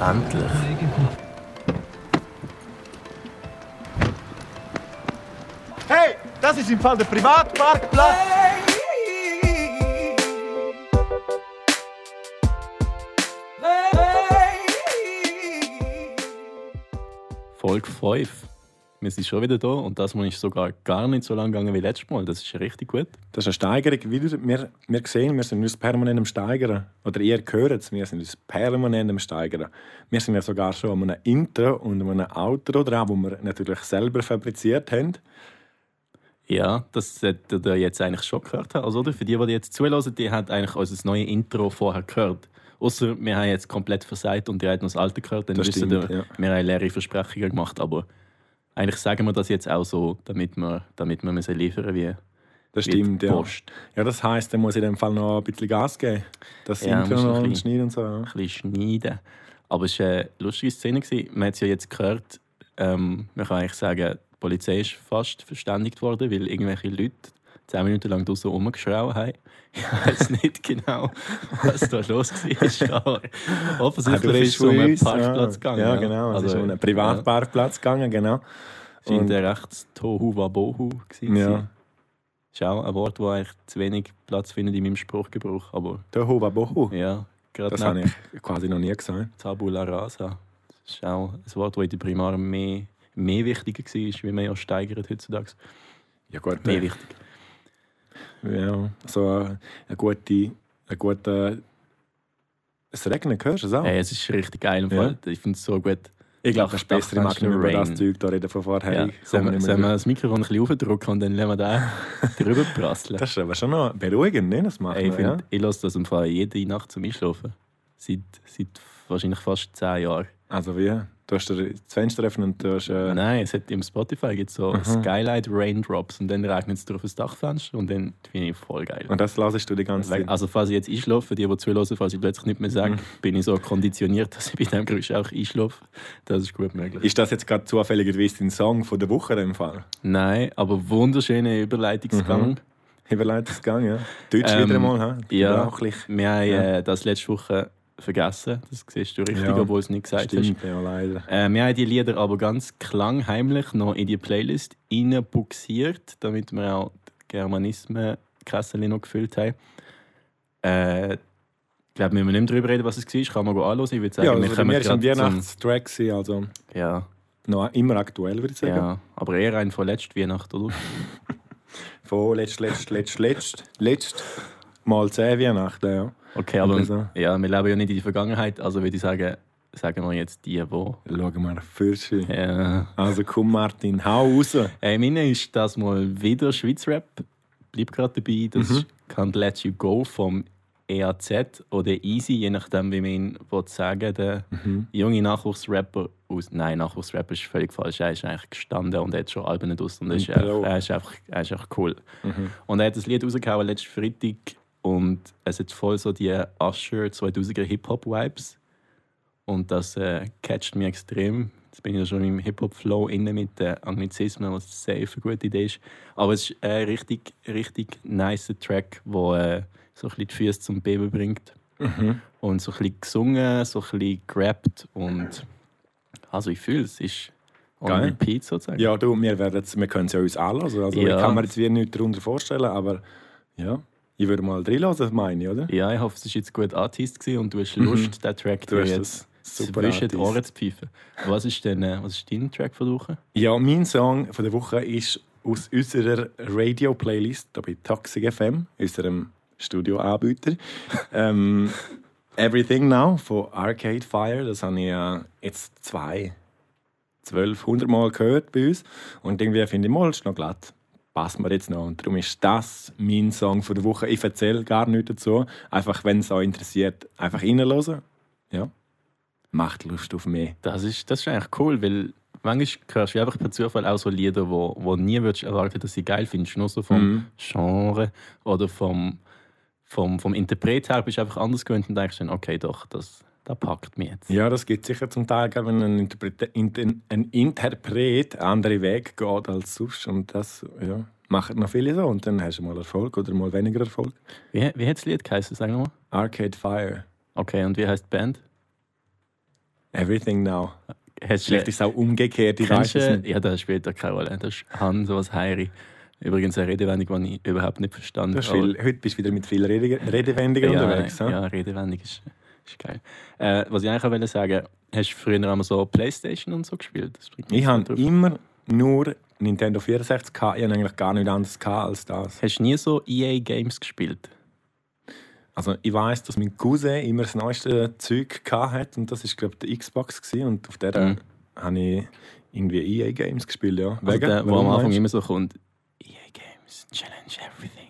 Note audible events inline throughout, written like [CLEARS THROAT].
Endlich. Hey, das ist im Fall der Privatparkplatz. Folge 5. Wir sind schon wieder da und das Mal ist sogar gar nicht so lang gegangen wie letztes Mal. Das ist richtig gut. Das ist eine Steigerung. Wie wir, wir sehen, wir sind uns permanent am Steigern. Oder ihr hört es, wir sind uns permanent am Steigern. Wir sind ja sogar schon an einem Intro und an einem Outro dran, wo wir natürlich selber fabriziert haben. Ja, das solltet ihr jetzt eigentlich schon gehört haben. Also, oder? Für die, die jetzt zuhören, die haben eigentlich unser neues Intro vorher gehört. Außer wir haben jetzt komplett versagt und die haben noch das alte gehört, dann Das wissen stimmt, wir, ja. wir haben leere Versprechungen gemacht. Aber eigentlich sagen wir das jetzt auch so, damit wir, damit wir müssen liefern wie, Das stimmt, ja. Post. Ja, das heisst, dann muss ich in dem Fall noch ein bisschen Gas geben. Das Ja, Intro und bisschen- schneiden und so. Ja. ein bisschen schneiden. Aber es war eine lustige Szene. Man hat es ja jetzt gehört, ähm, man kann eigentlich sagen, die Polizei ist fast verständigt worden, weil irgendwelche Leute zehn Minuten lang draußen rumgeschrien haben. [LAUGHS] Ich weiß nicht genau, was da los war. [LAUGHS] Offensichtlich ist es um einen Parkplatz gegangen. Ja, genau. Es ist um einen Privatparkplatz gegangen, genau. Ja, scheint ein rechts Tohu Wabohu gewesen. Ja. ist auch ein Wort, das eigentlich zu wenig Platz findet in meinem Spruchgebrauch. Aber Tohu Wabohu. ja, gerade Das habe ich quasi noch nie gesagt. Tabula rasa. Das ist auch ein Wort, das in der Primar mehr, mehr wichtiger war, wie man ja steigert heutzutage. Ja gut, Mehr äh, wichtig. Ja, so eine, eine gute, eine gute es regnen, hörst du es auch? Hey, es ist richtig geil. im Ja. Fall. Ich finde es so gut. ich glaube, das ist Doch, besser, doch, ich mag nicht über das Zeug da reden von vorher. Ja. Sollen wir, sollen wir das Mikrofon ein bisschen aufdrücken und dann lassen wir da [LAUGHS] drüber prasseln? Das ist aber schon noch beruhigend, ne? Das macht Hey, ich man, ja? finde, ich lasse das im Fall jede Nacht zum Einschlafen. Seit, seit wahrscheinlich fast zehn Jahren. Also wie? Du hast das Fenster öffnen und du hast... Äh, Nein, es hat im Spotify gibt so Mhm. Skylight Raindrops und dann regnet es durch das Dachfenster und dann finde ich voll geil. und das lasst du die ganze Zeit. Also falls ich jetzt einschlafe, die, die zuhören, falls ich plötzlich nicht mehr sage, Mhm. bin ich so konditioniert, [LAUGHS] dass ich bei diesem Geräusch auch einschlafe. Das ist gut möglich. Ist das jetzt gerade zufälligerweise dein Song von der Woche dem Fall? Nein, aber wunderschöner Überleitungsgang. Mhm. Überleitungsgang, ja. Deutsch Ähm, wieder mal, ha? ja. Sprachlich. Wir haben Ja. äh, das letzte Woche vergessen. Das siehst du richtig, Ja. obwohl es nicht gesagt hast. Stimmt, ja, leider. Äh, wir haben die Lieder aber ganz klangheimlich noch in die Playlist reinbuxiert, damit wir auch die Germanismen-Kessel noch gefüllt haben. Äh, ich glaube, wir müssen nicht darüber reden, was es war. Kann man go anschauen. Ich würde sagen, Ja, wir also bei kommen mir war ein zum- Weihnachtstrack, gewesen, also Ja, noch immer aktuell, würde ich sagen. ja, aber eher ein von letzter Weihnacht, oder? [LAUGHS] Von letzt, letzt, letzt, letzt, letzt mal zehn Weihnachten, ja. Okay, aber so. ja, wir leben ja nicht in der Vergangenheit, also würde ich sagen, sagen wir jetzt die, wo. Schauen wir Fürschi. Ja. Also komm Martin, hau raus. Äh, meine ist das mal wieder Schweiz-Rap. Bleib gerade dabei. Das Mhm. ist Can't Let You Go vom EAZ oder Easy, je nachdem, wie man ihn sagen Der Mhm. junge Nachwuchsrapper aus. Nein, Nachwuchsrapper ist völlig falsch. Er ist eigentlich gestanden und hat schon Alben aus. Und er ist, einfach, er, ist einfach, er ist einfach cool. Mhm. Und er hat das Lied rausgehauen letzten Freitag und es hat voll so die Usher 2000er Hip-Hop-Vibes. Und das äh, catcht mich extrem. Jetzt bin ich ja schon im Hip-Hop-Flow inne mit den Anglizismen, was safe eine gute Idee ist. Aber es ist ein richtig, richtig nice Track, der äh, so ein bisschen die Füße zum Beben bringt. Mhm. Und so ein bisschen gesungen, so ein bisschen gerappt. Und also ich fühle es, ist on Geil. repeat sozusagen. Ja, du, wir, werden wir können es ja uns anlassen. Also Ja. ich kann mir jetzt wieder nichts darunter vorstellen, aber ja, ich würde mal reinlassen, meine ich, oder? Ja, ich hoffe, es war jetzt gut gewesen und du hast Lust, den Track Mhm. Du dir jetzt super zwischen die. Ohren zu pfeifen. Was ist denn äh, was ist dein Track von der Woche? Ja, mein Song von der Woche ist aus unserer Radio-Playlist hier bei Toxic FM, unserem Studioanbieter. [LAUGHS] ähm, Everything Now von Arcade Fire. Das habe ich äh, jetzt zwei, zwölf, hundert Mal gehört bei uns. Und irgendwie finde ich, mal ist noch glatt. Passt mir jetzt noch. Und darum ist das mein Song von der Woche. Ich erzähle gar nichts dazu. Einfach, wenn es euch interessiert, einfach reinhören. Ja. Macht Lust auf mehr. Das ist, das ist eigentlich cool, weil manchmal hörst du einfach per Zufall auch so Lieder, wo, wo nie würdest erwarten, dass sie geil findest. Nur so vom Mhm. Genre oder vom, vom, vom Interpret her bist du einfach anders gewöhnt und denkst dann, okay, doch, das, das packt mich jetzt. Ja, das gibt sicher zum Teil, wenn ein, Interpret Inter ein Interpret einen anderen Weg geht als sonst. Und das ja, machen noch viele so. Und dann hast du mal Erfolg oder mal weniger Erfolg. Wie, wie hat das Lied geheißen? Sag nochmal. Arcade Fire. Okay, und wie heißt die Band? Everything now. Hast Vielleicht ist es auch umgekehrt, ich weiß es nicht. ja, das spielt ja keine Rolle. Das ist Han, sowas Heiri. Übrigens eine Redewendung, die ich überhaupt nicht verstanden habe. viel, heute bist du wieder mit vielen Rede Redewendungen ja, unterwegs. ja, Ja, Redewendung ist, ist geil. Äh, was ich eigentlich wollte sagen, hast du früher einmal so Playstation und so gespielt? Ich habe immer nur Nintendo 64 gehabt. Ich habe eigentlich gar nicht anders gehabt als das. Hast du nie so EA-Games gespielt? Also ich weiß, dass mein Cousin immer das neueste Zeug gehabt hat und das ist glaube ich der Xbox gewesen. und auf der Mhm. habe ich irgendwie EA Games gespielt, ja. Also Wegen? der, wo am Anfang meinst immer so kommt, EA Games, Challenge Everything.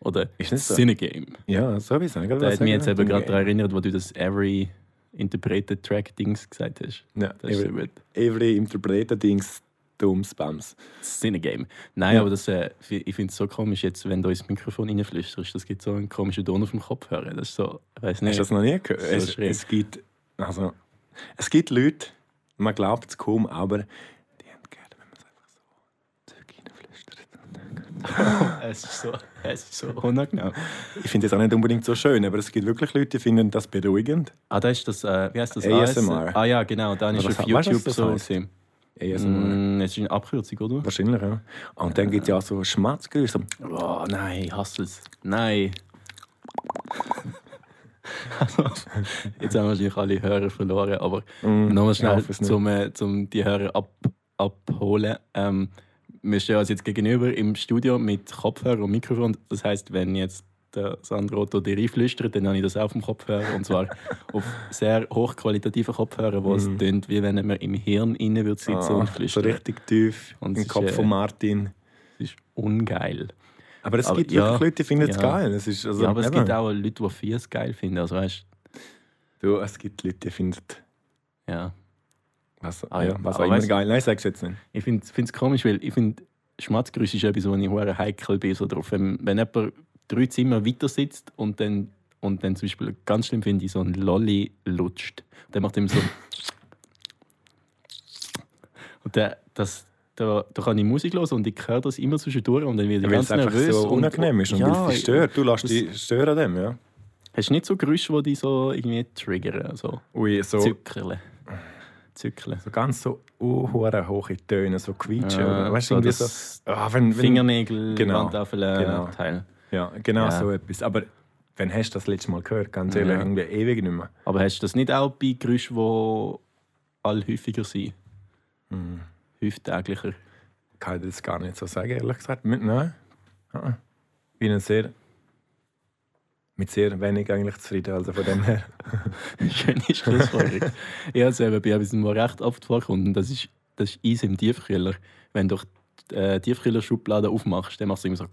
Oder Ist so? Cinegame. Ja, so wie ich sagen. Da hat mich jetzt eben gerade daran erinnert, wo du das Every Interpreted Track Dings gesagt hast. Ja, Das ist so every, gut. every interpreter Dings dumms Bams. Cinegame. Nein, Ja. aber das, äh, ich finde es so komisch, jetzt, wenn du ins Mikrofon reinflüsterst, das gibt so einen komischen Ton auf dem Kopfhörer. Das ist so, ich weiß Hast nicht. du das noch nie gehört? So Es, es, gibt, also, es gibt Leute, man glaubt es kaum, aber die haben gerne, wenn man es einfach so Zeug reinflüstert. Es, ist so, [LAUGHS] es ist so unangenehm. Ich finde es auch nicht unbedingt so schön, aber es gibt wirklich Leute, die finden das beruhigend. Ah, da ist das, äh, wie heißt das? ASMR. Ah ja, genau, dann ist auf du, YouTube so. ASMR. Mm, Es ist eine Abkürzung, oder? Wahrscheinlich, ja. Und dann gibt es ja auch so Schmatzgeräusche. So, Oh nein, ich hasse es. Nein. Also, [LAUGHS] Jetzt haben wahrscheinlich alle Hörer verloren, aber mm, nochmal schnell, zum, äh, zum die Hörer ab, abholen. Ähm, wir stehen uns jetzt gegenüber im Studio mit Kopfhörer und Mikrofon. Das heißt, wenn jetzt der Sandro Otto dir reinflüstert, dann habe ich das auf dem Kopfhörer. Und zwar [LAUGHS] auf sehr hochqualitativen Kopfhörer, wo es Mhm. tönt, wie wenn man im Hirn innen würde sitzen Ah, und so flüstern. richtig tief Und im es Kopf ist, von äh, Martin. Das ist ungeil. Aber es aber gibt ja, wirklich Leute, die finden es ja. geil. Es ist, also, ja, aber es eben, gibt auch Leute, die Fies geil finden. Also weißt du, es gibt Leute, die finden ja. Was, Ah, ja, was auch immer geil. Nein, sag's jetzt nicht. Ich finde es komisch, weil ich finde, Schmatzgeräusch ist etwas, wo ich hure heikel bin. So drauf. Wenn, wenn jemand drei Zimmer weiter sitzt und dann, und dann zum Beispiel, ganz schlimm finde ich, so ein Lolli lutscht. Der macht immer so. [LAUGHS] und der, das, da, da kann ich Musik hören und ich höre das immer zwischendurch und dann werde ich Weil es ganz nervös. so und- unangenehm ist und ja, weil es stört. Du lässt dich stören an dem, ja. Hast du nicht so Geräusche, die dich so irgendwie triggern? So Ui, so, zückeln. Zückeln. so ganz so uh, hohe Töne, so quietschen. Ja, oder, weißt du, so irgendwie so. Ah, wenn, wenn, Fingernägel, Genau, Wandtafel, genau. Teil. Ja, genau Ja. so etwas. Aber wenn hast du das letzte Mal gehört? Ganz ehrlich, Ja. irgendwie ewig nicht mehr. Aber hast du das nicht auch bei Geräuschen, die all häufiger sind? Mhm. Häuftäglicher? Kann ich das gar nicht so sagen, ehrlich gesagt. Nein. Ah. Bin ein sehr. Mit sehr wenig eigentlich zufrieden, also von dem her. [LAUGHS] Schöne Schlussfolgerung. ich habe es eben bei etwas, was recht oft vorkommt. Und das ist, das ist Eis im Tiefkühler. Wenn du die äh, Tiefkühlerschublade aufmachst, dann machst du immer so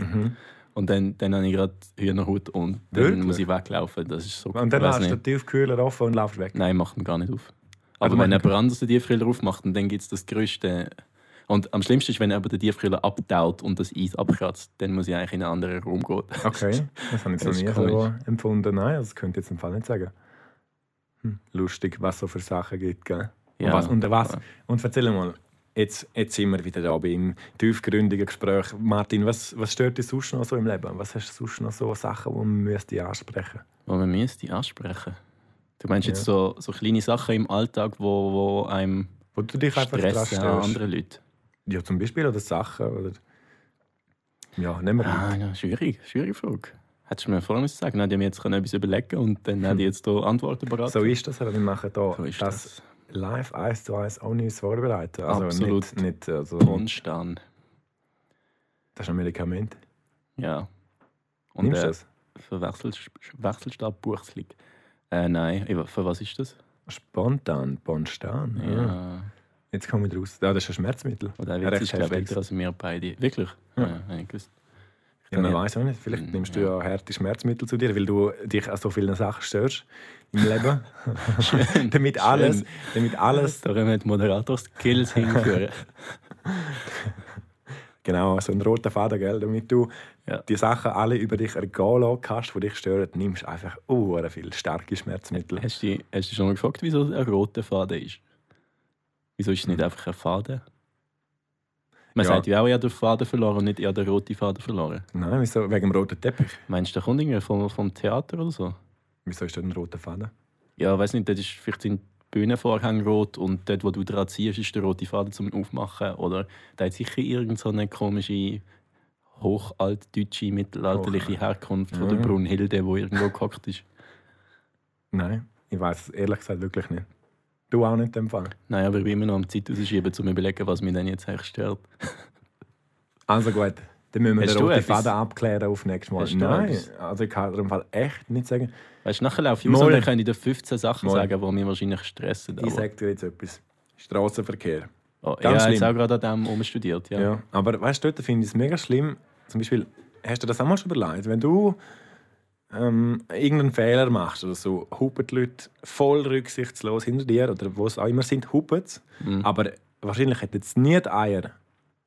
Mhm. und dann, dann habe ich gerade Hühnerhaut und dann Wirklich? muss ich weglaufen. Das ist so Und dann ich hast du den. Tiefkühler offen und laufst weg. Nein, macht ihn gar nicht auf. Ah, Aber du wenn jemand anderes den Tiefkühler aufmacht, dann gibt es das größte. Und am schlimmsten ist, wenn jemand den Tiefkühler abtaut und das Eis abkratzt, dann muss ich eigentlich in einen anderen Raum gehen. [LAUGHS] Okay, das habe ich ist nie so empfunden. Nein, das könnte ich jetzt im Fall nicht sagen. Hm. Lustig, was so für Sachen gibt. Gell? Und, was, und, was, und erzähl mal, jetzt, jetzt sind wir wieder da beim tiefgründigen Gespräch. Martin, was, was stört dich sonst noch so im Leben? Was hast du sonst noch so Sachen, die man müsste ansprechen Wo man müsste ansprechen. Du meinst jetzt Ja. so, so kleine Sachen im Alltag, wo, wo einem Wo du dich einfach dran stressen an andere Leute? Ja, zum Beispiel, oder Sachen, oder... Ja, nehmen wir Ah, ja, schwierig, schwierige Frage. Hättest du mir vorher müssen sagen, dann hätte ich mir jetzt etwas überlegen und dann hätte ich [LAUGHS] jetzt hier Antworten bereit. So ist das, aber wir machen hier So ist das, das. live eins zu eins ohne uns vorbereiten. Also Absolut. Nicht, nicht, also, das ist ein Medikament. Ja. Und Nimmst du äh, das? für Wechsel, Wechselstabbuchslig. Äh, nein, für was ist das? Spontan, Bonstan. Ja. Ja. Jetzt komme ich raus. Ja, das ist ein Schmerzmittel. Oder recht ist, glaube ich, heftig. älter als wir beide. Wirklich? Ja. Ja, habe ich gewusst. Ja, man weiß auch nicht. Vielleicht Mm, nimmst du ja. harte Schmerzmittel zu dir, weil du dich an so vielen Sachen störst im Leben. [LAUGHS] [LAUGHS] Damit alles, Schön. damit alles, Da können wir Moderator-Skills hinführen. [LAUGHS] genau, so ein roter Faden, gell, damit du Ja. die Sachen alle über dich ergehen lassen kannst, die dich stören, nimmst du einfach uh, viel starke Schmerzmittel. hast, du, hast du schon mal gefragt, wieso ein roter Faden ist? Wieso ist es nicht einfach ein Faden? Man Ja. sagt ja auch, ich habe den Faden verloren und nicht ich habe den roten Faden verloren. Nein, wieso? Wegen dem roten Teppich. Meinst du, der kommt irgendwie vom, vom Theater oder so? Wieso ist das ein roter Faden? Ja, weiß nicht, das ist vielleicht sind Bühnenvorhang rot und dort, wo du dran ziehst, ist der rote Faden zum Aufmachen. Oder da hat sicher irgendeine so komische hochaltdeutsche, mittelalterliche Herkunft von der Ja. Brunhilde, wo irgendwo gehockt ist. Nein, ich weiß es ehrlich gesagt wirklich nicht. Du auch nicht in dem Fall. Nein, aber ich bin immer noch am Zeit rausschieben, um zu überlegen, was mich denn jetzt eigentlich stört. [LAUGHS] Also gut, dann müssen wir Hast den roten? Faden abklären auf nächstes Mal. Hast Nein, also ich kann dir im Fall echt nicht sagen. Weißt du, nachher laufe ich raus und dann kann ich dir 15 Sachen Mal. sagen, die mich wahrscheinlich stressen. Ich sage dir jetzt etwas. Straßenverkehr. Oh, Ganz ja, jetzt schlimm. auch gerade an dem umstudiert. Ja. Ja. Aber weißt du, dort finde ich es mega schlimm. Zum Beispiel, hast du das auch mal schon überlegt? Wenn du ähm, irgendeinen Fehler machst oder so, hupen die Leute voll rücksichtslos hinter dir oder wo es auch immer sind, hupen sie. Mhm. Aber wahrscheinlich hätten sie nie die Eier,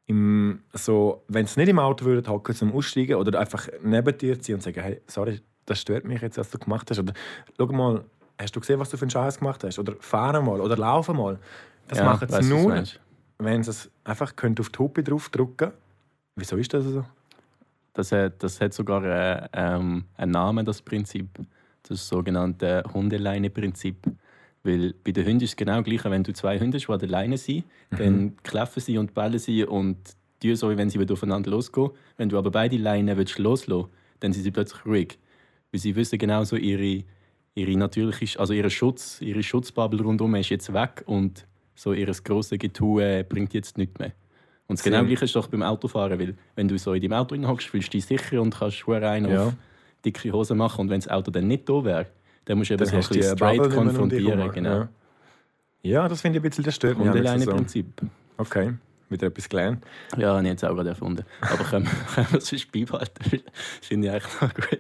im, so, wenn sie nicht im Auto würden hocken zum Aussteigen oder einfach neben dir ziehen und sagen, hey, sorry, das stört mich jetzt, was du gemacht hast. Oder schau mal, hast du gesehen, was du für einen Scheiß gemacht hast? Oder fahren mal oder laufen mal. Das Ja, machen sie nur, wenn sie es einfach auf die Hupe draufdrücken Wieso ist das so? Das hat, das hat sogar äh, ähm, einen Namen, das Prinzip. Das sogenannte Hundeleine-Prinzip. Weil bei den Hunden ist es genau gleich, wenn du zwei Hunde hast, die an der Leine sind, dann kläffen sie und bellen sie und tun so, wie wenn sie aufeinander losgehen. Wenn du aber beide Leinen willst loslassen dann sind sie plötzlich ruhig. Weil sie wissen genau so, ihre, ihre natürliche, also ihre Schutz, ihre Schutzbubble rundherum ist jetzt weg und so ihr grosses Getue bringt jetzt nichts mehr. Und das genau gleiche ist doch beim Autofahren, weil wenn du so in deinem Auto hockst, fühlst du dich sicher und kannst schwer rein Ja. auf dicke Hose machen. Und wenn das Auto dann nicht da wäre, dann musst du eben Dann so ein bisschen Bubble straight dich konfrontieren. Genau. Ja, ja das finde ich ein bisschen, das stört mich. auch nicht so. Hundeleine-Prinzip. Okay, wieder etwas gelernt. Ja, habe ich jetzt auch gerade erfunden. Aber können, wir [LAUGHS] es sonst beibehalten? Finde ich eigentlich noch gut.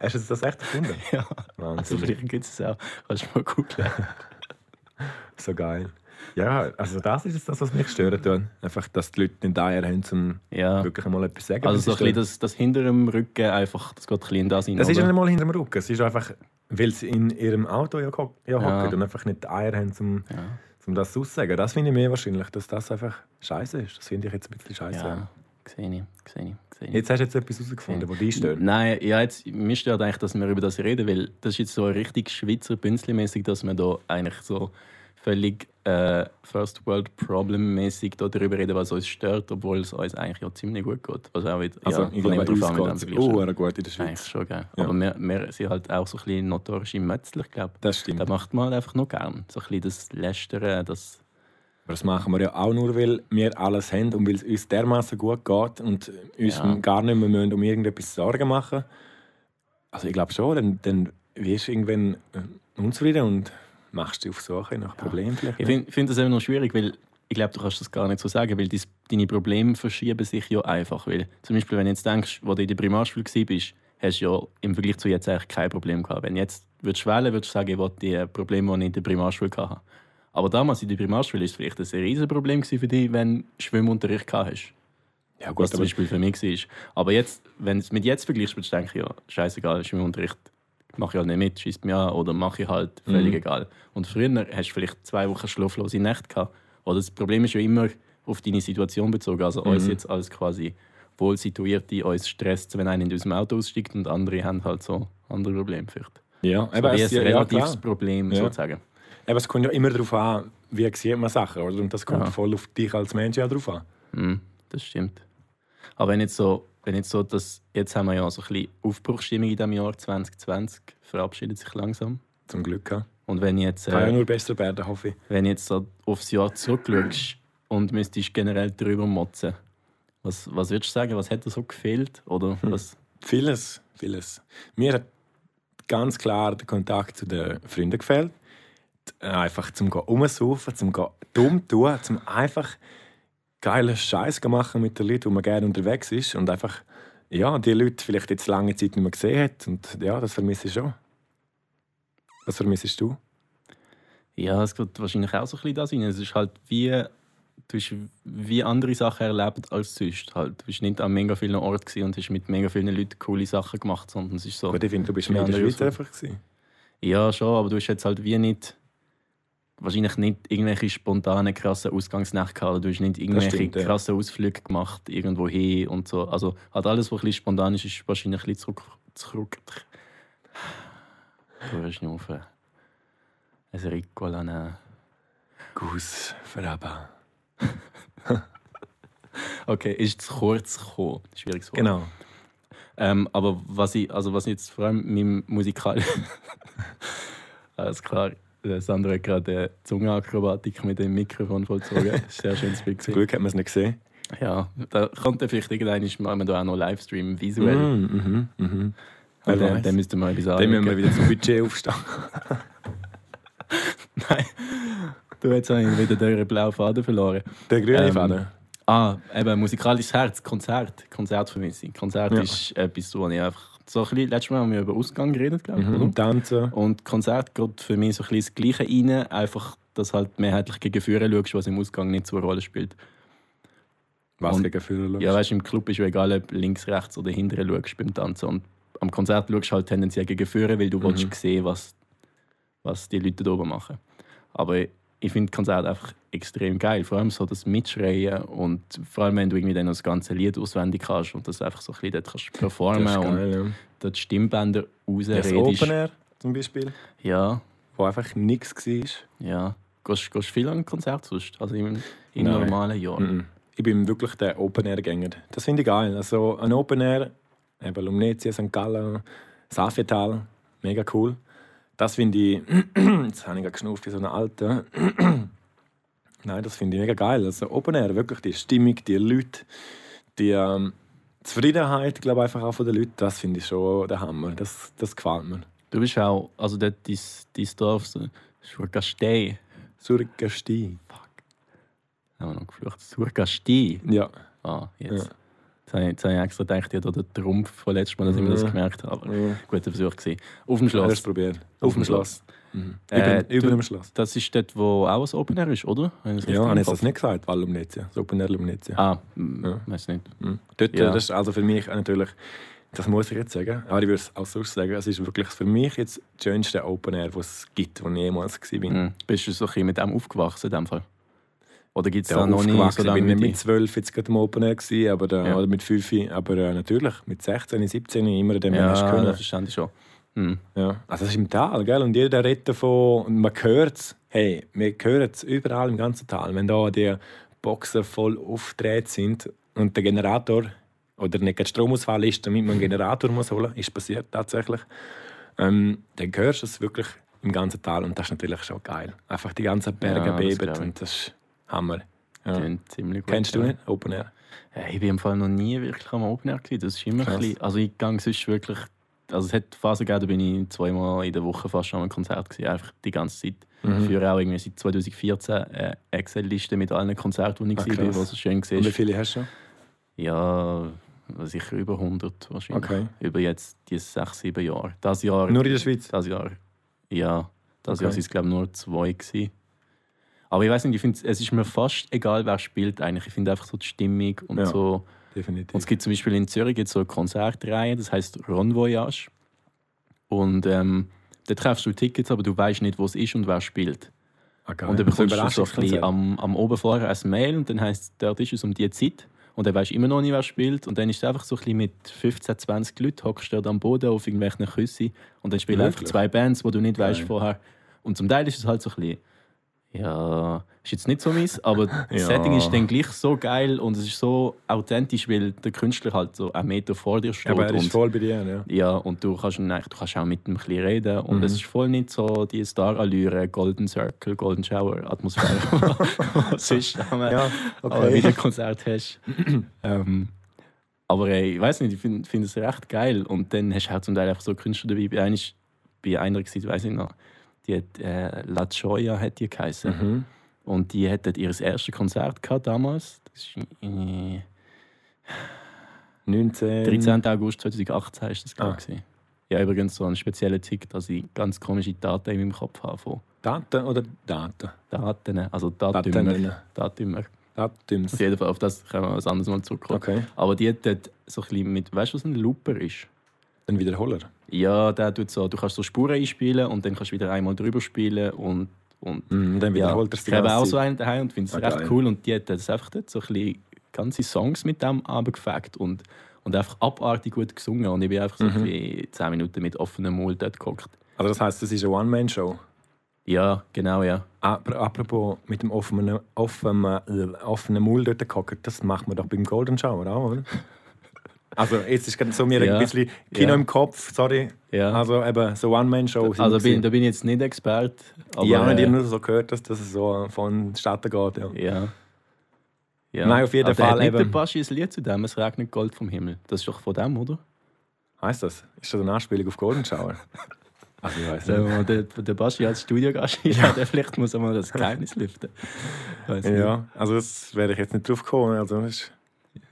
Hast du das echt erfunden? [LAUGHS] Ja, also Wahnsinn. vielleicht gibt es es auch. Kannst du mal googeln. [LAUGHS] So geil. Ja, also das ist das, was mich stört. Einfach, dass die Leute nicht Eier haben, um Ja. wirklich mal etwas zu sagen. Also so ein bisschen das, das hinter dem Rücken einfach, das geht ein bisschen in das rein. Das ist ja nicht mal hinter dem Rücken. Es ist einfach, weil sie in ihrem Auto ja, ja, Ja. hocken und einfach nicht die Eier haben, um, Ja. um das auszusagen. Das finde ich mehr wahrscheinlich, dass das einfach scheiße ist. Das finde ich jetzt ein bisschen scheiße. Ja, sehe ich, sehe ich, sehe ich. Jetzt hast du jetzt etwas herausgefunden, was dich stört. Nein, ja, jetzt, mir stört eigentlich, dass wir über das reden, weil das ist jetzt so richtig Schweizer Bünzli-mäßig, dass wir da eigentlich so völlig äh, First World Problem mäßig darüber reden, was uns stört, obwohl es uns eigentlich ja ziemlich gut geht. Also auch wieder, Also, ja, ich glaube, drauf an, uns geht auch gut in der Eigentlich Schweiz. schon, gell? Ja. Aber wir, wir sind halt auch so ein bisschen notorische Mötzler, glaube ich. Das stimmt. Das macht man halt einfach noch gern. So ein bisschen das Lästern, das... Aber das machen wir ja auch nur, weil wir alles haben und weil es uns dermaßen gut geht und uns Ja. gar nicht mehr müssen um irgendetwas Sorgen machen Also ich glaube schon, dann, dann wirst du irgendwann äh, unzufrieden und machst dich auf Suche nach Problemen vielleicht. Ich finde find das eben noch schwierig, weil ich glaube, du kannst das gar nicht so sagen, weil dies, deine Probleme verschieben sich ja einfach. Weil zum Beispiel, wenn du jetzt denkst, wo du in der Primarschule warst, hast du ja im Vergleich zu jetzt eigentlich kein Problem gehabt. Wenn du jetzt würdest wählen würdest du sagen, ich will die Probleme, die ich in der Primarschule hatte. Aber damals in der Primarschule war es vielleicht ein riesiges Problem für dich, wenn du Schwimmunterricht gehabt hast. ja, Was gut, zum aber Beispiel für mich war. Aber jetzt, wenn du es mit jetzt vergleichst, würdest du denken, ja, scheißegal, Schwimmunterricht mache ich halt nicht mit, schießt mir an oder mache ich halt, völlig Mhm. egal. Und früher hast du vielleicht zwei Wochen schlaflose Nächte gehabt. Oder das Problem ist ja immer auf deine Situation bezogen. Also uns Mhm. jetzt als quasi wohl situierte, uns stresst, wenn einer in unserem Auto aussteigt und andere haben halt so andere Probleme vielleicht. ja, So wie es, ein ja, ja, relatives klar. Problem Ja. sozusagen. Eben, es kommt ja immer darauf an, wie sieht man Sachen. Oder? Und das kommt Ja. voll auf dich als Mensch ja drauf an. Mhm, das stimmt. Aber wenn jetzt so, wenn jetzt so das, jetzt haben wir ja so ein bisschen Aufbruchsstimmung in diesem Jahr 2020, verabschiedet sich langsam. Zum Glück. Ja. Und wenn jetzt, Kann ja äh, nur besser werden, hoffe ich. wenn jetzt so aufs Jahr zurückschaust und müsstest generell darüber motzen, was, was würdest du sagen, was hat dir so gefehlt? Oder was? Vieles, vieles. Mir hat ganz klar der Kontakt zu den Freunden gefehlt. Einfach zum gehen rumsaufen, zum dumm tun, zum einfach geilen Scheiß machen mit den Leuten, wo man gerne unterwegs ist und einfach ja, die Leute vielleicht jetzt lange Zeit nicht mehr gesehen hat und ja, das vermisse ich schon. Was vermissest du? Ja, es geht wahrscheinlich auch so ein bisschen das rein. Es ist halt wie, du hast wie andere Sachen erlebt als sonst. Halt. Du bist nicht an mega vielen Orten und hast mit mega vielen Leuten coole Sachen gemacht, sondern es ist so... Gut, ich finde, du bist Ja, mehr in der Schweiz einfach gewesen. Ja, schon, aber du hast jetzt halt wie nicht. Wahrscheinlich nicht irgendwelche spontanen, krassen Ausgangsnächte gehabt. Oder du hast nicht irgendwelche stimmt, ja. krassen Ausflüge gemacht, irgendwo hin und so. Also halt alles, was ein bisschen spontan ist, ist wahrscheinlich ein bisschen zurück. zurück. Du hörst nicht auf. ein Ricola nehmen. Gus Veraba. Okay, ist zu kurz gekommen. Schwieriges Wort. Genau. Ähm, aber was ich, also was ich jetzt vor allem mit Musikal. [LAUGHS] Alles klar. Sandro hat gerade Zungenakrobatik mit dem Mikrofon vollzogen. Das ist ein sehr schönes Bild. Zum. Glück hat man es nicht gesehen. Ja, da kommt dann vielleicht irgendwann machen wir da auch noch Livestream visuell. Mhm, mhm. Und Wer dann, weiß. dann müssten wir etwas Dann müssen wir wieder zum Budget aufstehen. [LAUGHS] Nein. Du jetzt habe ich wieder den blauen Faden verloren. Der grüne Ähm, Faden. Ah, eben musikalisches Herz, Konzert. Konzertvermissung. Konzert Ja. ist etwas, wo ich einfach so ein bisschen, letztes Mal haben wir über Ausgang geredet, glaube ich, Mhm. oder? Tanzen. Und Konzert geht für mich so ein bisschen das Gleiche rein, einfach, dass halt mehrheitlich gegen Führer schaust, was im Ausgang nicht so eine Rolle spielt. Was Und- gegen Führer Ja, weißt du, im Club ist ja egal, ob links, rechts oder hinten schaust beim Tanzen. Und am Konzert schaust du halt tendenziell gegen Führer, weil du Mhm. willst sehen was, was die Leute da oben machen. Aber ich finde Konzert einfach extrem geil. Vor allem so das Mitschreien und vor allem, wenn du irgendwie dann das ganze Lied auswendig kannst und das einfach so ein bisschen dort kannst performen Das ist und geil, ja. dort die Stimmbänder Ja, das rausredest. Open Air zum Beispiel, Ja, wo einfach nichts war. ja. Gehst, du viel an ein Konzert sonst? Also im, im normalen Jahr? Mhm. Ich bin wirklich der Open Air Gänger. Das finde ich geil. Also ein Open Air, eben Lumnezia, St. Gallen, Safetal, mega cool. Das finde ich, [CLEARS THROAT] jetzt habe ich gerade geschnauft wie so eine alte. [CLEARS THROAT] Nein, das finde ich mega geil. Also Open Air, wirklich die Stimmung, die Leute, die ähm, Zufriedenheit, glaube ich, einfach auch von den Leuten, das finde ich schon der Hammer. Das, das gefällt mir. Du bist auch, also dort dein, dein Dorf, so, Schurgastei. Surgasti. Haben wir noch geflucht. Surgastei. Ja. Ah, jetzt. Ja. Jetzt habe ich, jetzt habe ich extra gedacht, ich habe den Trumpf von letztes Mal, dass ich mir das Ja. gemerkt habe. Aber ja. guter Versuch gewesen. Auf dem Schloss. Probiert. Auf dem Schloss. Mhm. Äh, über, dem Schloss. Das ist dort, wo auch ein Open Air ist, oder? Habe das Ja, habe ich das nicht gesagt? Weil Lumnezia. Das Open Air Lumnezia. Ah, Ja. weiß nicht. Mhm. Dort, Ja. Das ist also für mich natürlich, das muss ich jetzt sagen, aber ich würde es auch sonst sagen, es ist wirklich für mich jetzt das schönste Open Air, das es gibt, wo ich jemals war. Mhm. Bist du so ein bisschen mit dem aufgewachsen in dem Fall? Oder gibt es Ja, da noch nie so ich lange bin wie mit 12 jetzt gerade im Open Air gewesen, aber, Ja. oder mit 5, aber äh, natürlich mit 16, 17 immer in dem Ja, das können. verstehe ich schon. Mhm. Ja. Also das ist im Tal, gell? Und jeder redet davon, und man hört es, hey, wir hören es überall im ganzen Tal, wenn da die Boxen voll aufgedreht sind und der Generator oder nicht der Stromausfall ist, damit man einen Generator muss holen ist passiert tatsächlich, ähm, dann hörst du es wirklich im ganzen Tal und das ist natürlich schon geil. Einfach die ganzen Berge Ja, beben ich. und das ist Hammer. Ja. Ziemlich gut. Kennst du nicht? Open Air? Ja, ich bin im Fall noch nie wirklich am Open Air gewesen. Das ist immer Krass. ein bisschen, also ich gehe sonst wirklich, also es hat Phasen gegeben, da bin ich zweimal in der Woche fast an einem Konzert gewesen, einfach die ganze Zeit. Mhm. Ich führe auch irgendwie seit 2014 eine Excel-Liste mit allen Konzerten, die ich Ah, gesehen krass. was schön Und wie gesehen viele hast du? Ja, sicher über 100 wahrscheinlich. Okay. Über jetzt die sechs, sieben Jahre. Das Jahr, Nur in der Schweiz? das Jahr, ja, das Okay. Jahr sind es glaube ich nur zwei gewesen. Aber ich weiß nicht, ich finde, es ist mir fast egal, wer spielt eigentlich. Ich finde einfach so die Stimmung und Ja. so. Definitiv. Und es gibt zum Beispiel in Zürich gibt's so eine Konzertreihe, das heißt Ron Voyage. Und ähm, da treffst du Tickets, aber du weißt nicht, wo es ist und wer spielt. Ah, geil. Und dann bekommst du so ein bisschen am, am oben vorher ein Mail und dann heisst dort ist es um die Zeit. Und dann weißt du immer noch nicht, wer spielt. Und dann ist es einfach so ein bisschen mit 15, 20 Leuten, hockst du dort am Boden auf irgendwelchen Küssen und dann spielen einfach zwei Bands, die du nicht weißt Geil. vorher. Und zum Teil ist es halt so ein bisschen, ja, ist jetzt nicht so mies, aber [LAUGHS] das Ja. Setting ist dann gleich so geil und es ist so authentisch, weil der Künstler halt so einen Meter vor dir steht. Aber er ist und voll bei dir, ja. ja, und du kannst, du kannst auch mit ihm ein bisschen reden. Und Mhm. es ist voll nicht so die Star-Allüre, Golden Circle, Golden Shower-Atmosphäre, [LAUGHS] was [LAUGHS] sonst am Ja, okay. wieder Konzert hast. [CLEARS THROAT] ähm, aber ey, ich weiß nicht, ich finde find es recht geil. Und dann hast du halt zum Teil einfach so Künstler dabei. Bei einer, ist- bei einer war, weiß ich noch, die hat, äh, La Gioia hat die geheißen. Mhm. Und die hat dort ihr erstes Konzert gehabt damals. Das ist in, 19. 13. August 2018 ist das, glaube Ah. ich. Ja, übrigens so einen speziellen Tick, dass ich ganz komische Daten in meinem Kopf habe von Daten oder Daten? Daten, also Datümer. Daten. Datümer. Datums. Auf jeden Fall, auf das können wir was anderes mal zurückkommen. Okay. Aber die hat dort so ein bisschen mit, weißt du, was ein Looper ist? Ein Wiederholer. Ja, der tut so, du kannst so Spuren einspielen und dann kannst du wieder einmal drüber spielen und, und Mhm, dann ja, wiederholt er es ich habe auch so einen daheim und finde es Ah, recht geil. cool und die hat das einfach dort so ein bisschen ganze Songs mit dem abgefackt und, und einfach abartig gut gesungen und ich bin einfach so Mhm. ein bisschen 10 Minuten mit offenem Mund dort gehockt. Also das heisst, das ist eine One-Man-Show. Ja, genau, ja. Ap- Apropos mit dem offenen, offenen, offenen Maul dort gehockt, das macht man doch beim Golden Shower auch, oder? Also jetzt ist so mir Ja. ein bisschen Kino Ja. im Kopf, sorry. ja. Also eben so One-Man-Show. Also bin, da bin ich jetzt nicht Experte. Aber, ja, ich äh, habe nur so gehört, dass das so vonstatten geht. Ja. Ja. ja. Nein, auf jeden Aber Fall Hat nicht eben- der Baschi ein Lied zu dem, es regnet Gold vom Himmel. Das ist doch von dem, oder? Heißt das? Ist das eine Anspielung auf Golden Shower? [LAUGHS] also ich weiß nicht. der, der Baschi als Studiogast ja. [LAUGHS] der vielleicht muss er mal das Geheimnis lüften. Nicht. Ja, also das wäre ich jetzt nicht drauf gekommen. Also das ist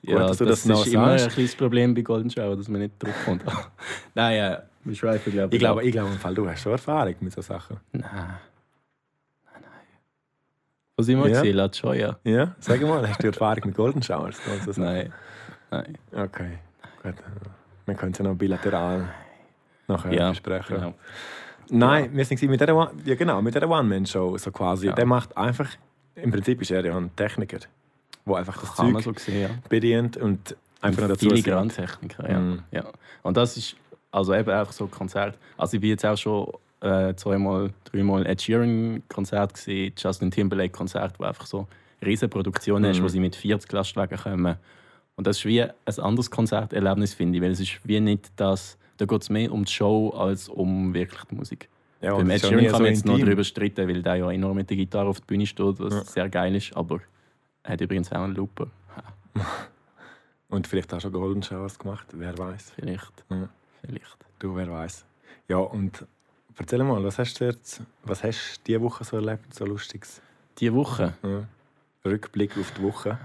ja dass das, das ist immer ein kleines Problem bei Golden Shower, dass man nicht drauf kommt. [LAUGHS] Nein, ja, wir schweifen, glaube ich glaube, ich glaube im Fall, du hast schon Erfahrung mit so Sachen. Nein. Nein, nein. Sind wir Ja. gesehen? La Gioia? Ja, sag mal, hast du Erfahrung mit Golden Showers? [LAUGHS] Nein. Nein. Okay, gut. Wir können es ja noch bilateral nachher Ja, besprechen. genau. Nein, wir sind mit dieser One- ja genau, One-Man-Show so quasi. Ja. Der macht einfach, im Prinzip ist er ja ein Techniker, der einfach das Kann Zeug so sehen, ja. bedient und einfach noch dazu Filigrantechniker, ja. Mhm. ja. Und das ist also eben einfach so ein Konzert. Also ich bin jetzt auch schon äh, zweimal, dreimal Ed Sheeran Konzert gesehen, Justin Timberlake Konzert, wo einfach so eine riesige Produktion ist, Mhm. wo sie mit 40 Lastwagen kommen. Und das ist wie ein anderes Konzerterlebnis, finde ich, weil es ist wie nicht das, da geht es mehr um die Show als um wirklich die Musik. Ja, Beim und Ed Sheeran kann so man jetzt noch intim. darüber streiten, weil der ja enorm mit der Gitarre auf der Bühne steht, was Ja. sehr geil ist, aber er hat übrigens auch einen Looper. [LAUGHS] Und vielleicht auch schon Golden Showers gemacht, wer weiß. Vielleicht. Ja. Vielleicht. Du, wer weiß. Ja, und erzähl mal, was hast du jetzt, was hast du diese Woche so erlebt, so Lustiges? Diese Woche Ja. Rückblick auf die Woche.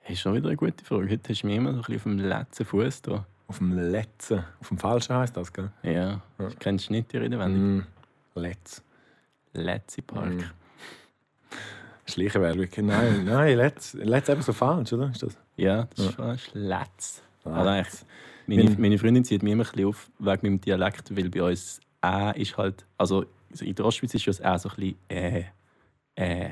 hey, ist schon wieder eine gute Frage. Heute hast du mich immer so ein bisschen auf dem letzten Fuß da. Auf dem letzten, auf dem falschen heisst das, gell? Ja, Ja. du kennst nicht die Redewendung. Mm, letz. Letzte Park. Mm. Schleichwerbung. Nein, nein, letz. Letz eben so falsch, oder? Ist das? Ja, das ist falsch. Letz. Letz. Also eigentlich, meine, meine Freundin zieht mich immer ein bisschen auf wegen meinem Dialekt, weil bei uns «ä» ist halt... Also in der Ostschweiz ist das «ä» so ein bisschen «äh», «äh».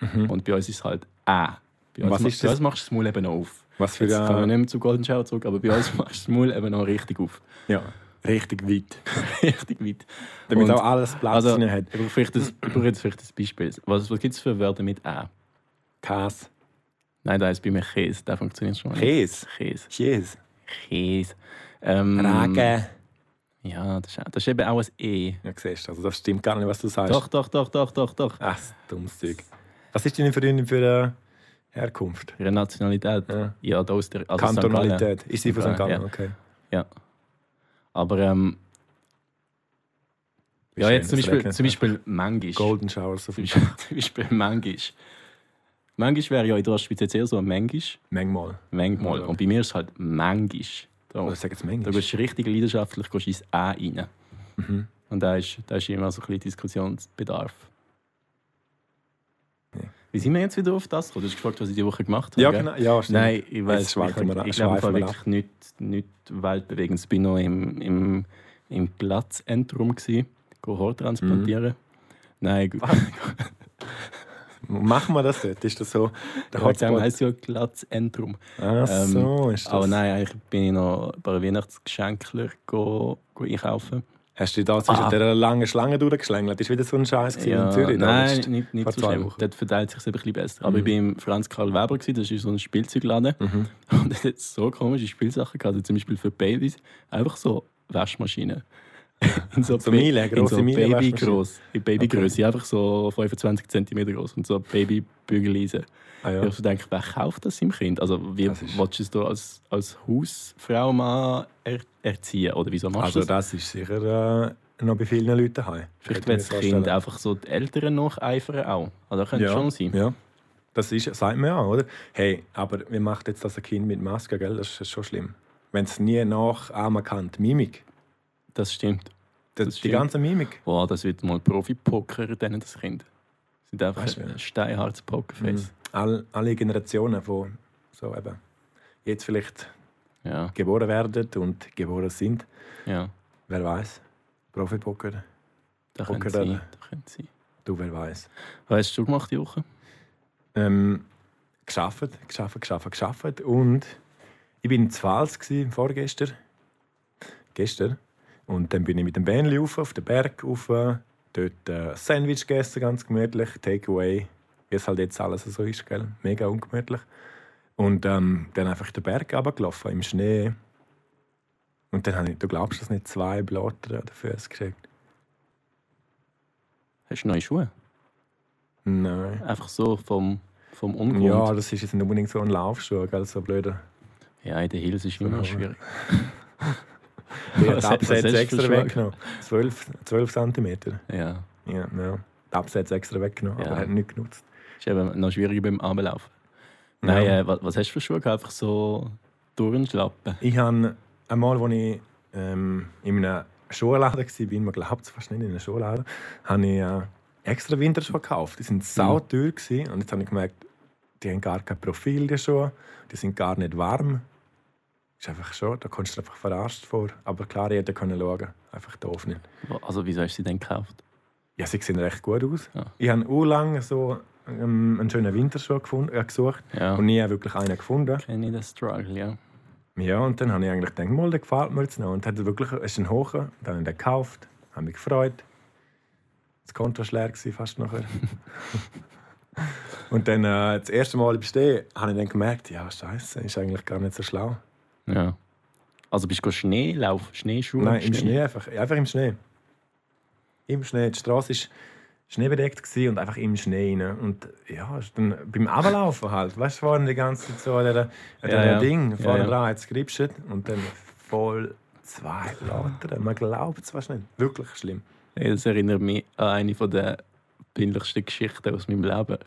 Mhm. Und bei uns ist es halt «ä». Bei uns, Was ist bei das? uns machst du das Maul eben noch auf. Was für Jetzt kommen wir nicht mehr zu Golden Shower zurück, aber bei uns [LAUGHS] machst du das Maul eben noch richtig auf. Ja, richtig weit. [LAUGHS] richtig weit. Damit Und- auch alles Platz Also, hat. ich brauche vielleicht das- ich brauche jetzt vielleicht ein Beispiel. Was, was gibt es für Wörter mit «ä»? Käse. Nein, da ist bei mir Käse. Der funktioniert schon. Käse. Käse. Käse. Käse. Ähm, Rage. Ja, das ist, das ist eben auch ein E. Ja, siehst du, also das stimmt gar nicht, was du sagst. Doch, doch, doch, doch, doch, doch. Ach, dummes Zeug. Was ist deine Freundin für eine Herkunft? Ihre Nationalität. Ja. Ja, da aus der also. Kantonalität. Ist sie von St. Gallen? Ja. Okay. Ja. Aber ähm, ja, jetzt zum Beispiel, zum Beispiel mangisch. Golden Shower so Zum. Beispiel, [LAUGHS] zum Beispiel mangisch. Mangisch wäre ja in der Ostschweiz jetzt eher so. Manchmal. Manchmal. Ja. Und bei mir ist es halt mangisch. Da, Oder sag jetzt da manchmal. gehst du richtig leidenschaftlich gehst ins A rein. Mhm. Und da ist, da ist immer so ein bisschen Diskussionsbedarf. Wie sind wir jetzt wieder auf das gekommen? Du hast gefragt, was ich diese Woche gemacht habe. Ja, genau. Ja, stimmt. Nein, ich weiß ich, ab- ich glaube wirklich nicht, nicht weltbewegend. Ich bin noch im, im, im Platzzentrum, Haar transplantieren. Mhm. Nein, gut. [LAUGHS] Machen wir das dort? Ist das so der Hotspot? heisst ja Platzzentrum. Ach Ähm, so, ist das. Aber nein, eigentlich bin ich noch ein paar go einkaufen. Hast du dich da zwischen Ah. dieser langen Schlange durchgeschlängelt? Das war wieder so ein Scheiß Ja, in Zürich. nein, nicht, nicht so schlimm. Wochen. Dort verteilt sich ein bisschen besser. Aber Mhm. ich war im Franz Karl Weber, gewesen, das ist so ein Spielzeugladen. Mhm. [LAUGHS] Und er hat so komische Spielsachen gehabt. Also zum Beispiel für Babys einfach so Waschmaschinen. [LAUGHS] In so, in grosse so Miele Baby groß. In Babygröße, einfach so 25 cm groß und so Babybügeleisen. Ah, Ja. Ich so denke, wer kauft das im Kind? Also wie ist- willst du es da als, als Hausfrau mal er erziehen? Oder wieso machst Also du das? das ist sicher äh, noch bei vielen Leuten heim. Vielleicht wird das Kind vorstellen. einfach so die Eltern nacheifern auch. Also das könnte ja. schon sein. Ja. Das ist, sagt man ja, oder? Hey, aber wie macht jetzt das ein Kind mit Maske, gell? Das ist schon schlimm. Wenn es nie nachahmen kann, die Mimik. Das stimmt. Das, Das die stimmt. ganze Mimik. Boah, das wird mal Profi-Poker, denen das Kind. Das sind einfach Weißt du, ein steinhartes Pokerface. Mhm. All, alle Generationen von so eben jetzt vielleicht Ja, geboren werden und geboren sind. ja. Wer weiß? Profi-Poker. Da könnte sein. Du, wer weiß. Was hast du gemacht die Woche? Ähm, geschafft, geschafft, geschafft, geschafft. Und ich bin in Pfalz vorgestern. Gestern. Und dann bin ich mit dem Bähnli auf, auf den Berg, auf äh, dort äh, ein Sandwich gegessen, ganz gemütlich, Takeaway, wie es halt jetzt alles so ist, gell? mega ungemütlich. Und ähm, dann einfach den Berg runtergelaufen, im Schnee. Und dann habe ich, du glaubst das nicht, zwei Blatter Füßen gekriegt. Hast du neue Schuhe? Nein. Einfach so vom, vom Ungrund? Ja, das ist jetzt nicht unbedingt so ein Laufschuh, gell? so blöder. Ja, in den Hills ist immer So. schwierig. [LAUGHS] Was- hat Absätze extra weggenommen. 12, 12 cm. Ja. Ja, ja. Die Absätze extra weggenommen, Ja. aber hat nicht genutzt. Ist eben noch schwieriger beim Abelaufen. Nein, Ja. äh, was, was hast du für Schuhe? gehabt? Einfach so Turnschlappen? Ich habe einmal, als ich ähm, in einem Schuhladen war, man glaubt es fast nicht, in einem Schuhladen, habe ich äh, extra Winterschuhe gekauft. Die Mhm. waren sauteuer gewesen. und jetzt habe ich gemerkt, die haben gar kein Profil, die Schuhe. Die sind gar nicht warm. Ist einfach schon, da kommst du einfach verarscht vor. Aber klar, jeder konnte schauen. Einfach doof nicht. Also wieso hast du sie denn gekauft? Ja, sie sehen recht gut aus. Ja. Ich habe urlang so ähm, einen schönen Winterschuh gefunden, äh, gesucht Ja, und nie wirklich einen gefunden. kenne ich den Struggle, ja. Ja, und dann habe ich eigentlich gedacht, mal, der gefällt mir jetzt noch. Und hat wirklich, es ist ein hoher, dann habe ich den gekauft, habe mich gefreut. Das Konto war leer, fast nachher. [LAUGHS] und dann, äh, das erste Mal im Stehen, habe ich dann gemerkt, ja, scheiße, ist eigentlich gar nicht so schlau. Ja. Also bist du Schneelauf, Schneeschuhe? Nein, im Schnee einfach. Einfach im Schnee. Im Schnee. Die Straße war schneebedeckt und einfach im Schnee rein. Und ja, ist dann beim Ablaufen halt. Weißt du, vorne die ganze Zeit so an dieser, an Ja, ja. Ding, vorne ja. dran hat es geripscht und dann voll zwei Blatter. Man glaubt es fast nicht. Wirklich schlimm. Hey, das erinnert mich an eine von der peinlichsten Geschichten aus meinem Leben,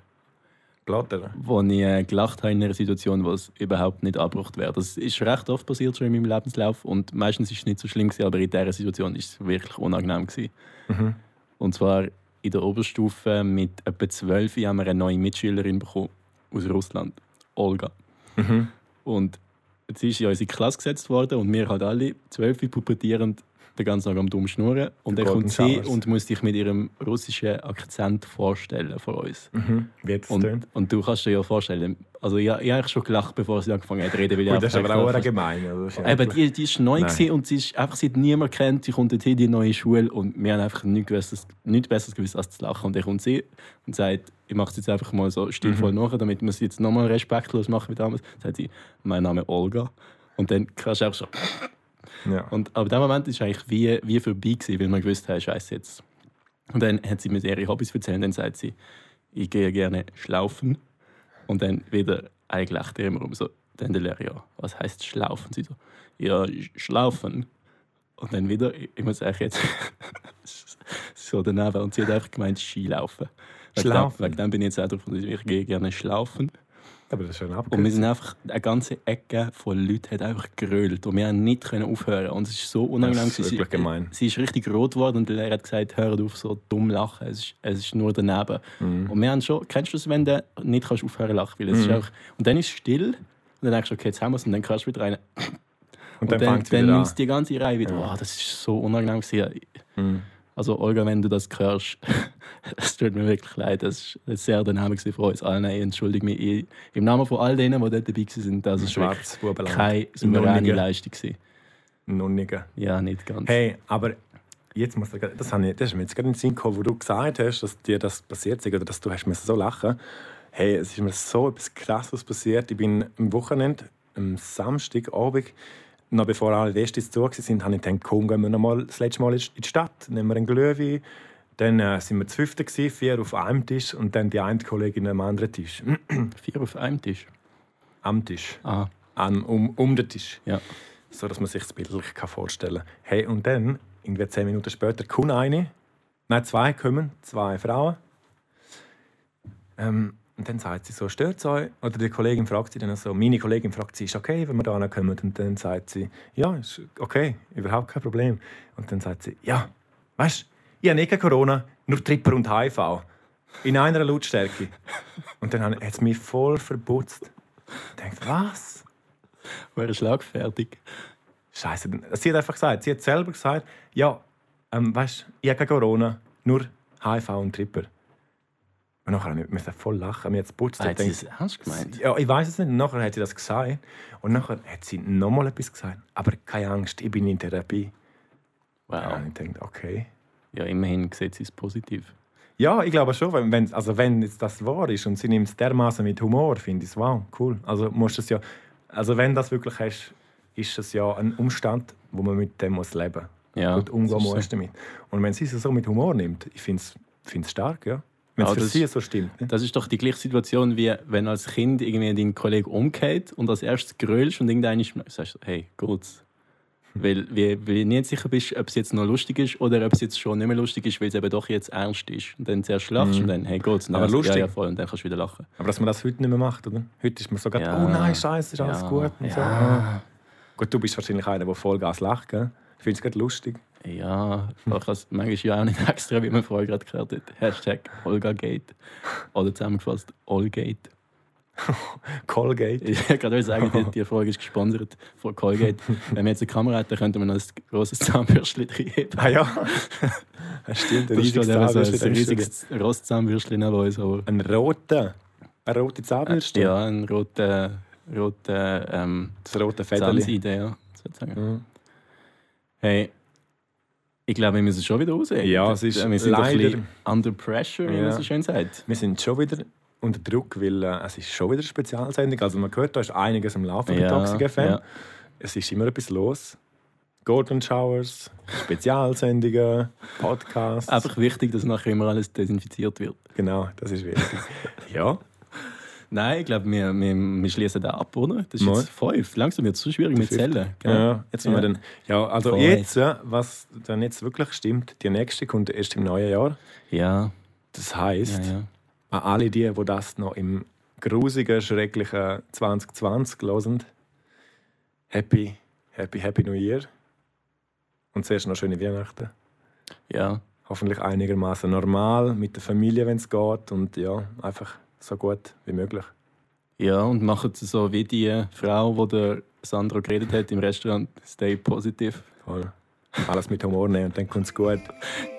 Blatter. wo ich äh, gelacht habe in einer Situation, wo es überhaupt nicht abgebracht wäre. Das ist recht oft passiert schon in meinem Lebenslauf und meistens ist es nicht so schlimm gewesen, aber in dieser Situation ist es wirklich unangenehm gewesen. Mhm. Und zwar in der Oberstufe mit etwa 12 haben wir eine neue Mitschülerin bekommen aus Russland, Olga. Mhm. Und jetzt ist sie in unsere Klasse gesetzt worden und wir halt alle, 12 pubertierend, den ganzen Tag am dumm schnurren. Und dann kommt sie und muss sich mit ihrem russischen Akzent vorstellen vor uns. Mhm. Es Und, und du kannst dir ja vorstellen, also ich, ich habe schon gelacht, bevor sie angefangen hat zu reden. Weil Gut, das ist aber auch gemein. Also, Eben, die, die ist neu Nein. und sie ist einfach, sie hat niemand kennt, sie kommt dorthin in die neue Schule und wir haben einfach nichts, gewusst, nichts Besseres gewusst als zu lachen. Und dann kommt sie und sagt, ich mache es jetzt einfach mal so stilvoll Mhm. nach, damit wir es jetzt nochmal respektlos machen wie damals. Sagt sie, mein Name ist Olga. Und dann kannst du auch so. Ja. Und, aber der Moment ist eigentlich wie, wie vorbei gewesen, weil man gewusst hat, scheiße jetzt. Und dann hat sie mir ihre Hobbys erzählt und dann sagt sie, ich gehe gerne schlaufen. Und dann wieder ein Gelächter im Raum. So, dann der Lehrer, ja, was heißt schlaufen? Sie so, ja, sch- schlaufen. Und dann wieder, ich muss eigentlich jetzt [LAUGHS] so daneben. Und sie hat einfach gemeint, Skilaufen. Dem- Schlaufen. Wegen dem bin ich jetzt auch drauf, ich gehe gerne schlaufen. Aber das ist schon Und wir sind einfach, eine ganze Ecke von Leuten hat einfach gerölt und wir haben nicht können aufhören und es ist so unangenehm. Das ist wirklich sie, gemein. Sie ist richtig rot geworden und der Lehrer hat gesagt, hört auf so dumm lachen, es ist, es ist nur daneben. Mhm. Und wir haben schon, kennst du das, wenn du nicht kannst aufhören lachen, weil es ist Mhm. auch, und dann ist es still und dann denkst du, okay, jetzt haben wir es und dann kannst du wieder rein. Und dann, dann, es dann wieder nimmst du die ganze Reihe wieder. Ja. Wow, das ist so unangenehm gewesen. Mhm. Also Olga, wenn du das hörst, [LAUGHS] es tut mir wirklich leid. Das war sehr gewesen für uns allen. Ich entschuldige mich ich- im Namen von all denen, die dort dabei waren. Das ist wirklich Schwarzbubenland. keine souveräne. Leistung. Nunnigen. Ja, nicht ganz. Hey, aber jetzt muss ich, das, habe ich, das ist mir jetzt gerade in den Sinn gekommen, wo du gesagt hast, dass dir das passiert ist oder dass du hast müssen so lachen Hey, es ist mir so etwas Krasses passiert. Ich bin am Wochenende, am Samstagabend, noch bevor alle Restis zu waren, habe ich gedacht, komm, gehen wir noch mal das letzte Mal in die Stadt, nehmen wir einen Glühwein. Dann äh, sind wir zu fünften, vier auf einem Tisch und dann die eine Kollegin am anderen Tisch. [CLEARS THROAT] Vier auf einem Tisch. am Tisch. Ah, An, um, um den Tisch. ja. so dass man sich das bildlich vorstellen kann. Hey, und dann, irgendwie zehn Minuten später, kommt eine, nein, zwei kommen, zwei Frauen. Ähm, und dann sagt sie so, stört es euch? Oder die Kollegin fragt sie dann so, meine Kollegin fragt sie, ist okay, wenn wir da kommen? Und dann sagt sie, ja, ist okay, überhaupt kein Problem. Und dann sagt sie, ja, weißt du, ich habe nicht Corona, nur Tripper und HIV. In einer Lautstärke. Und dann hat es mich voll verbutzt. Ich dachte, was? Wäre schlagfertig. Scheiße, sie hat einfach gesagt, sie hat selber gesagt, ja, ähm, weißt, ich habe Corona, nur HIV und Tripper. Und nachher musste ich voll lachen, mir jetzt putzt. Ah, hat sie es ernst gemeint? Ja, ich weiß es nicht. Und nachher hat sie das gesagt und nachher hat sie nochmal etwas gesagt. Aber keine Angst, ich bin in Therapie. Wow. Ja, und ich denke, okay. Ja, immerhin sieht sie es positiv. Ja, ich glaube schon, wenn, wenn, also wenn jetzt das wahr ist und sie nimmt es dermaßen mit Humor, finde ich es wow, cool. Also musst es ja, also wenn das wirklich hast, ist es ja ein Umstand, wo man mit dem muss leben Ja, und umgehen muss damit. Und wenn sie es so mit Humor nimmt, ich finde es stark, ja. Wenn es Ja, für das- sie so stimmt. Ne? Das ist doch die gleiche Situation, wie wenn als Kind irgendwie dein Kollege umgeht und als erstes grölst und irgendeiner sagst, du, hey, geht's? Weil, weil, weil du nicht sicher bist, ob es jetzt noch lustig ist oder ob es jetzt schon nicht mehr lustig ist, weil es eben doch jetzt ernst ist. Und dann zuerst lachst und dann, hey, geht's? Und dann Mhm. Aber lustig. Ja, ja, voll. Und dann kannst du wieder lachen. Aber dass man das heute nicht mehr macht, oder? Heute ist man so gerade, Ja. oh nein, scheiße, ist alles Ja, gut und so. Gut, du bist wahrscheinlich einer, der Vollgas lacht, gell? Ich finde es gerade lustig. Ja, es manchmal ja auch nicht extra, wie man vorher gerade gehört hat. Hashtag OlgaGate. Oder zusammengefasst Allgate. [LAUGHS] Colgate. Ich wollte gerade sagen, die, die Frage ist gesponsert von Colgate. Wenn wir jetzt eine Kamera hätten, könnten wir noch ein grosses Zahnbürstchen reinheben. Ah ja. Das stimmt, ein Das ist riesiges eben so Zahnbürstchen. ein riesiges Rostzahnbürstchen neben uns. Aber, Ein roter. Eine rote Zahnbürste. ja, ein roter, roter ähm, Das rote Federli. Zahnseide, ja. sozusagen. Mhm. Hey, ich glaube, wir müssen schon wieder raus. Ja, es ist wir sind ein leider- bisschen under pressure, wie Ja. man so schön sagt. Wir sind schon wieder unter Druck, weil äh, es ist schon wieder eine Spezialsendung. Also man hört, da ist einiges am Laufen bei Toxic FM. ja. Es ist immer etwas los. Golden Showers, Spezialsendungen, Podcasts. Einfach wichtig, dass nachher immer alles desinfiziert wird. Genau, das ist wichtig. ja, Nein, ich glaube, wir, wir, wir schließen da ab, oder? Das ist Mal. jetzt fünf. Langsam wird es so schwierig mit Zellen. ja. Jetzt Ja. wir dann, ja, also Voll. jetzt, was dann jetzt wirklich stimmt, die nächste kommt erst im neuen Jahr. Ja, Das ja, heißt, ja. an alle die, die das noch im grusigen, schrecklichen 2020 hören, happy, happy, happy New Year. Und zuerst noch schöne Weihnachten. ja. Hoffentlich einigermaßen normal mit der Familie, wenn es geht. Und ja, einfach so gut wie möglich. Ja, und machen es so wie die Frau, die der Sandro geredet hat im Restaurant. Stay positive. Voll. Alles mit Humor nehmen und dann kommt es gut. [LAUGHS]